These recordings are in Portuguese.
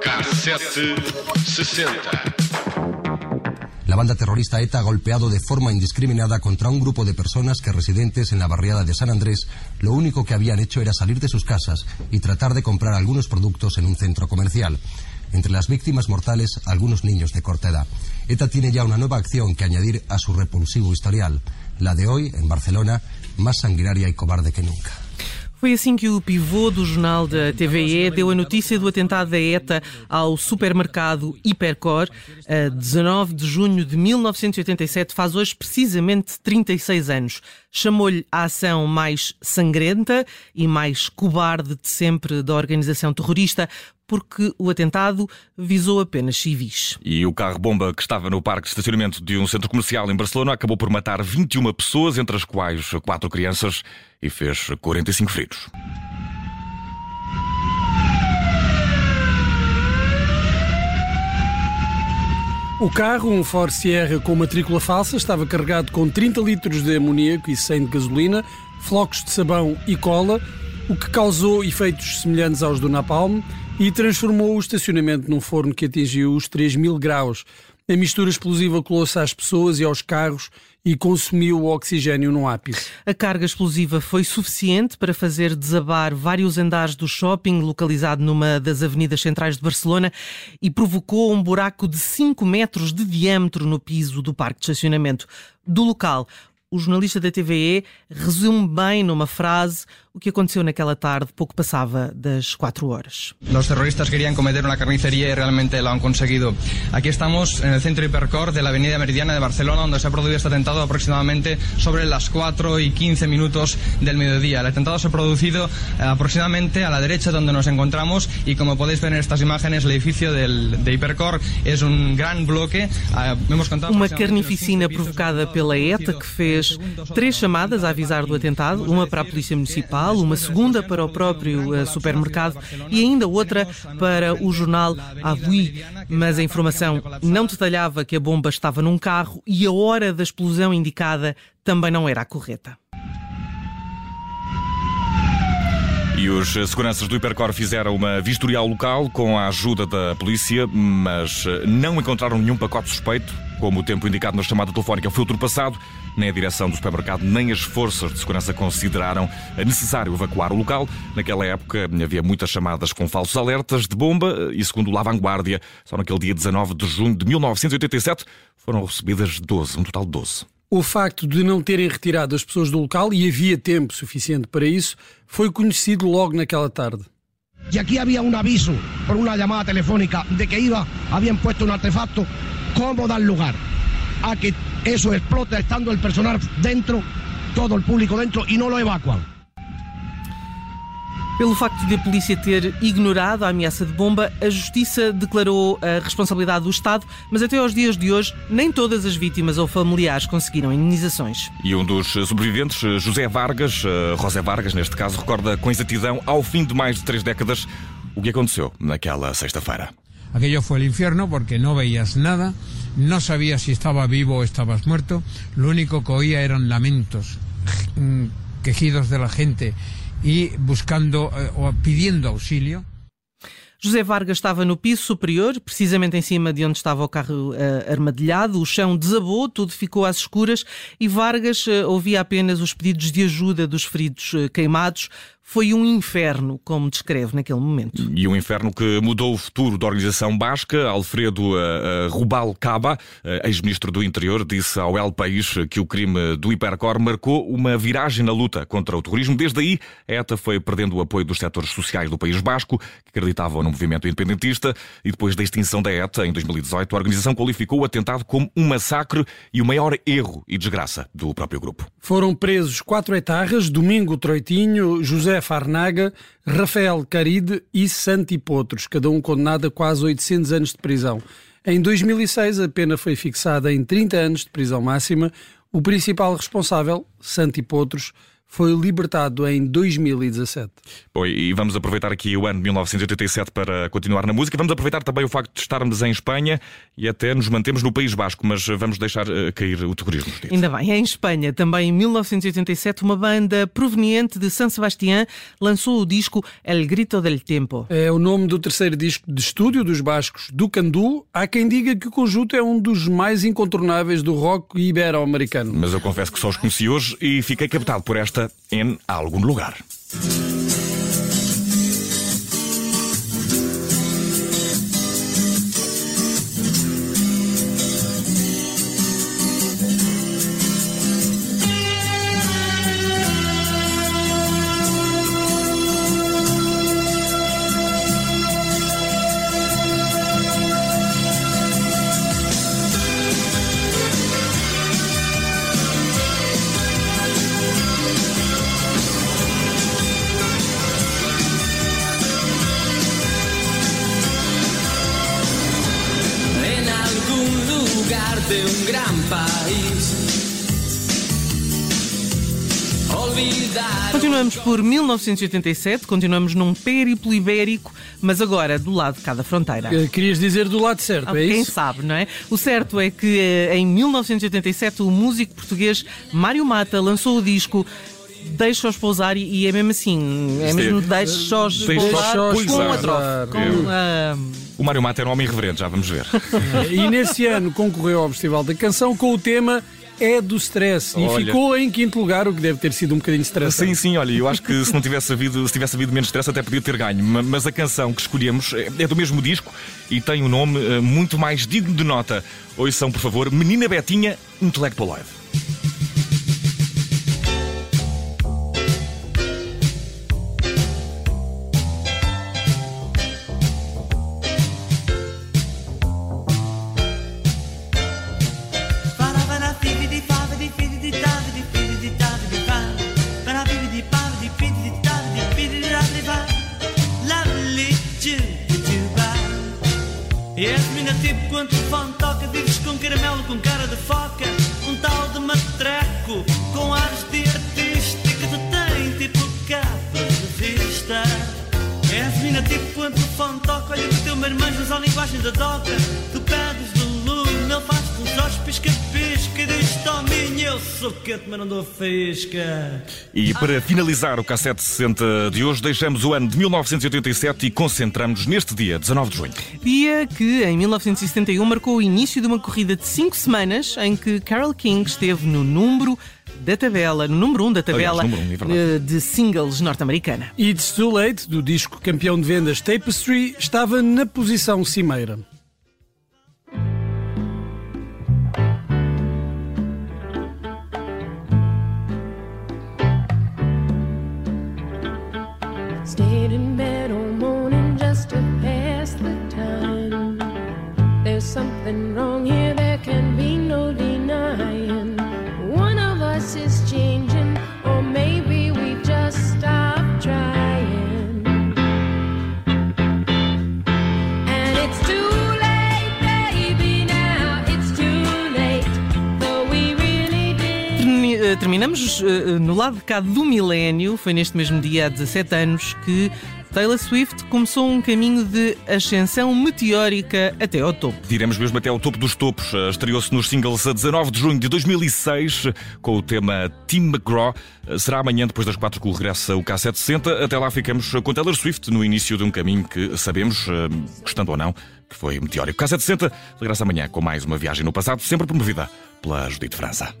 Cassete 60. La banda terrorista ETA ha golpeado de forma indiscriminada contra un grupo de personas que residentes en la barriada de San Andrés lo único que habían hecho era salir de sus casas y tratar de comprar algunos productos en un centro comercial. Entre las víctimas mortales, algunos niños de corta edad. ETA tiene ya una nueva acción que añadir a su repulsivo historial. La de hoy, en Barcelona, más sanguinaria y cobarde que nunca. Foi assim que o pivô do jornal da TVE deu a notícia do atentado da ETA ao supermercado Hipercor, a 19 de junho de 1987, faz hoje precisamente 36 anos. Chamou-lhe a ação mais sangrenta e mais cobarde de sempre da organização terrorista, porque o atentado visou apenas civis. E o carro-bomba que estava no parque de estacionamento de um centro comercial em Barcelona acabou por matar 21 pessoas, entre as quais quatro crianças, e fez 45 feridos. O carro, um Ford Sierra com matrícula falsa, estava carregado com 30 litros de amoníaco e 100 de gasolina, flocos de sabão e cola, o que causou efeitos semelhantes aos do Napalm e transformou o estacionamento num forno que atingiu os 3 mil graus. A mistura explosiva colou-se às pessoas e aos carros e consumiu o oxigênio no ápice. A carga explosiva foi suficiente para fazer desabar vários andares do shopping localizado numa das avenidas centrais de Barcelona e provocou um buraco de 5 metros de diâmetro no piso do parque de estacionamento. Do local, o jornalista da TVE resume bem numa frase o que aconteceu naquela tarde, pouco passava das 4 horas. Los terroristas querían cometer una carnicería y realmente lo han conseguido. Aquí estamos el centro Hipercor de la Avenida Meridiana de Barcelona, donde se ha producido este atentado aproximadamente sobre las 4 y 15 minutos del mediodía. El atentado se ha producido eh, aproximadamente a la derecha donde nos encontramos y como podéis ver en estas imágenes, el edificio del, de Hipercor es un gran bloque. Uh, hemos contado uma carnificina provocada pela ETA que fez três chamadas a avisar do atentado, uma para a Polícia Municipal, uma segunda para o próprio uh, supermercado e ainda outra para o jornal Avui. Mas a informação não detalhava que a bomba estava num carro e a hora da explosão indicada também não era a correta. E os seguranças do Hipercor fizeram uma vistoria ao local com a ajuda da polícia, mas não encontraram nenhum pacote suspeito. Como o tempo indicado na chamada telefónica foi ultrapassado, nem a direção do supermercado nem as forças de segurança consideraram necessário evacuar o local. Naquela época havia muitas chamadas com falsos alertas de bomba e, segundo o Vanguardia, só naquele dia 19 de junho de 1987 foram recebidas 12, um total de 12. O facto de não terem retirado as pessoas do local, e havia tempo suficiente para isso, foi conhecido logo naquela tarde. Y aquí había un aviso por una llamada telefónica de que iba, habían puesto un artefacto, cómo dar lugar a que eso explota estando el personal dentro, todo el público dentro y no lo evacuan. Pelo facto de a polícia ter ignorado a ameaça de bomba, a Justiça declarou a responsabilidade do Estado, mas até aos dias de hoje, nem todas as vítimas ou familiares conseguiram indenizações. E um dos sobreviventes, José Vargas, eh, José Vargas, neste caso, recorda com exatidão, ao fim de mais de três décadas, o que aconteceu naquela sexta-feira. Aquello fue el infierno porque no veías nada, no sabías si estaba vivo o estabas muerto, lo único que oía eran lamentos, quejidos de la gente e buscando eh, ou pidiendo auxílio. José Vargas estava no piso superior, precisamente em cima de onde estava o carro uh, armadilhado. O chão desabou, tudo ficou às escuras e Vargas uh, ouvia apenas os pedidos de ajuda dos feridos uh, queimados foi um inferno, como descreve naquele momento. E um inferno que mudou o futuro da organização basca. Alfredo uh, Rubalcaba, uh, ex-ministro do Interior, disse ao El País que o crime do Hipercor marcou uma viragem na luta contra o terrorismo. Desde aí, a ETA foi perdendo o apoio dos setores sociais do país basco, que acreditavam no movimento independentista, e depois da extinção da ETA, em 2018, a organização qualificou o atentado como um massacre e o maior erro e desgraça do próprio grupo. Foram presos quatro etarras, Domingo Troitinho, José José Farnaga, Rafael Caride e Santi Potros, cada um condenado a quase 800 anos de prisão. Em 2006, a pena foi fixada em 30 anos de prisão máxima. O principal responsável, Santi Potros, foi libertado em 2017. Bom, e vamos aproveitar aqui o ano de 1987 para continuar na música. Vamos aproveitar também o facto de estarmos em Espanha e até nos mantemos no País Basco, mas vamos deixar uh, cair o terrorismo. Ainda bem, em Espanha, também em 1987, uma banda proveniente de San Sebastián lançou o disco El Grito del Tempo. É o nome do terceiro disco de estúdio dos bascos do Candu. Há quem diga que o conjunto é um dos mais incontornáveis do rock ibero-americano. Mas eu confesso que só os conheci hoje e fiquei captado por esta en algún lugar. Continuamos por 1987, continuamos num périplo ibérico, mas agora do lado de cada fronteira. Eh, querias dizer do lado certo, ah, é Quem isso? Quem sabe, não é? O certo é que eh, em 1987 o músico português Mário Mata lançou o disco deixa-os pousar e é mesmo assim, é mesmo deixa-os pousar com a trofa. Uh, o Mário Mata era um homem irreverente, já vamos ver. e nesse ano concorreu ao Festival da Canção com o tema é do stress olha. e ficou em quinto lugar, o que deve ter sido um bocadinho stress. Sim, sim, olha, eu acho que se não tivesse havido, se tivesse havido menos stress até podia ter ganho, mas a canção que escolhemos é, é do mesmo disco e tem um nome eh, muito mais digno de nota. Ouçam, por favor, Menina Betinha, Intellectual Live. O telefone toca, olha que o teu marmanjo usa a linguagem da doca. Tu pedes de lume, ele faz-te os olhos pisca-pisca e diz Tominho, eu sou quente, mas não dou fisca. E para finalizar o Cassete 60 de hoje, deixamos o ano de 1987 e concentramos neste dia, 19 de junho. Dia que, em 1971, marcou o início de uma corrida de 5 semanas em que Carole King esteve no número da tabela, no número 1 um da tabela Aliás, um, é de singles norte-americana. It's Too Late, do disco campeão de vendas Tapestry, estava na posição cimeira. Stayed in bed all morning just to pass the time. There's something wrong here, terminamos uh, no lado de cá do milénio, foi neste mesmo dia há 17 anos que Taylor Swift começou um caminho de ascensão meteórica até ao topo. Diremos mesmo até ao topo dos topos. Estreou-se nos singles a 19 de junho de 2006 com o tema Tim McGraw. Será amanhã, depois das quatro, que regressa o K760. Até lá ficamos com Taylor Swift no início de um caminho que sabemos, gostando ou não, que foi meteórico. K760 regressa amanhã com mais uma viagem no passado, sempre promovida pela Judite França.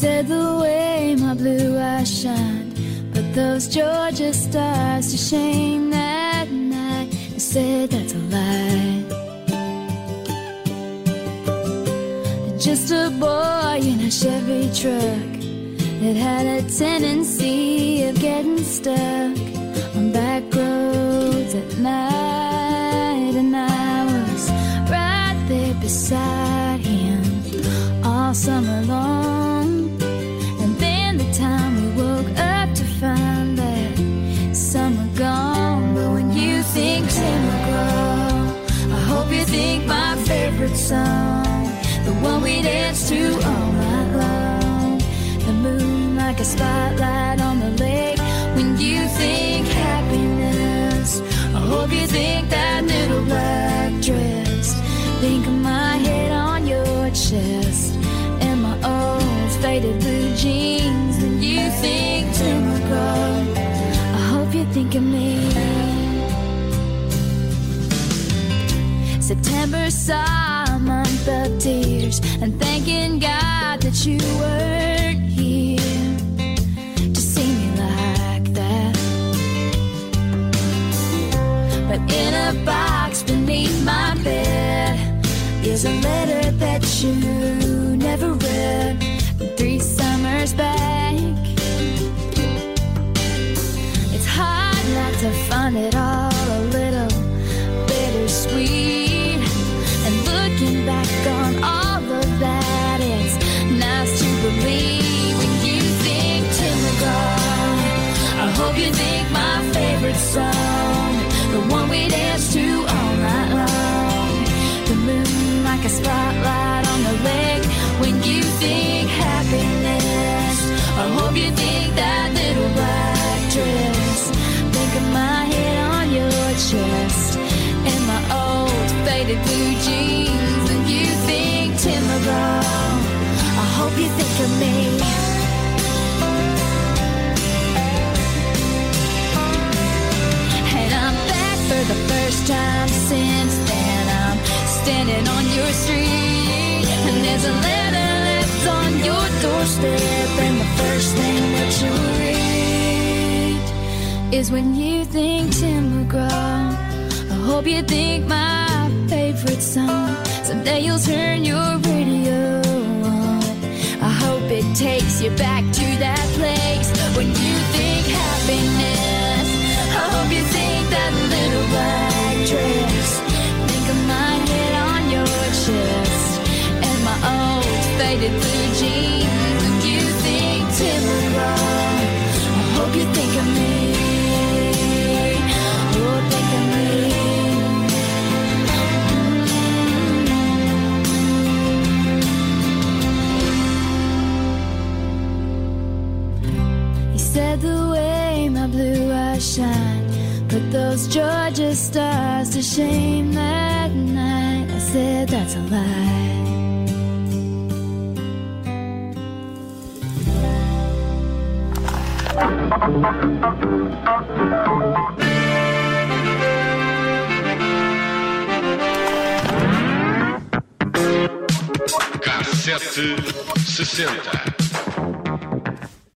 Said the way my blue eyes shined Put those Georgia stars to shame that night. I said that's a lie. Just a boy in a Chevy truck. That had a tendency of getting stuck On back roads at night And I was right there beside him All summer long to all night long. The moon like a spotlight on the lake. When you think happiness, I hope you think that little black dress. Think of my head on your chest and my old faded blue jeans. When you think Tim McGraw. I hope you think of me. September saw of tears and thanking God that you weren't here to see me like that. But in a box beneath my bed is a letter that you never read from three summers back. It's hard not to find it all jeans. When you think Tim McGraw, I hope you think of me. And I'm back for the first time since then. I'm standing on your street, and there's a letter left on your doorstep. And the first thing that you read is when you think Tim McGraw. I hope you think my favorite song. Someday you'll turn your radio on. I hope it takes you back to that place when you think happiness. I hope you think that little black dress. Think of my head on your chest and my old faded blue jeans. When you think Tim I hope you think of me. Oh, think of me. Those Georgia stars to shame that night. I said that's a lie. Cassete 60.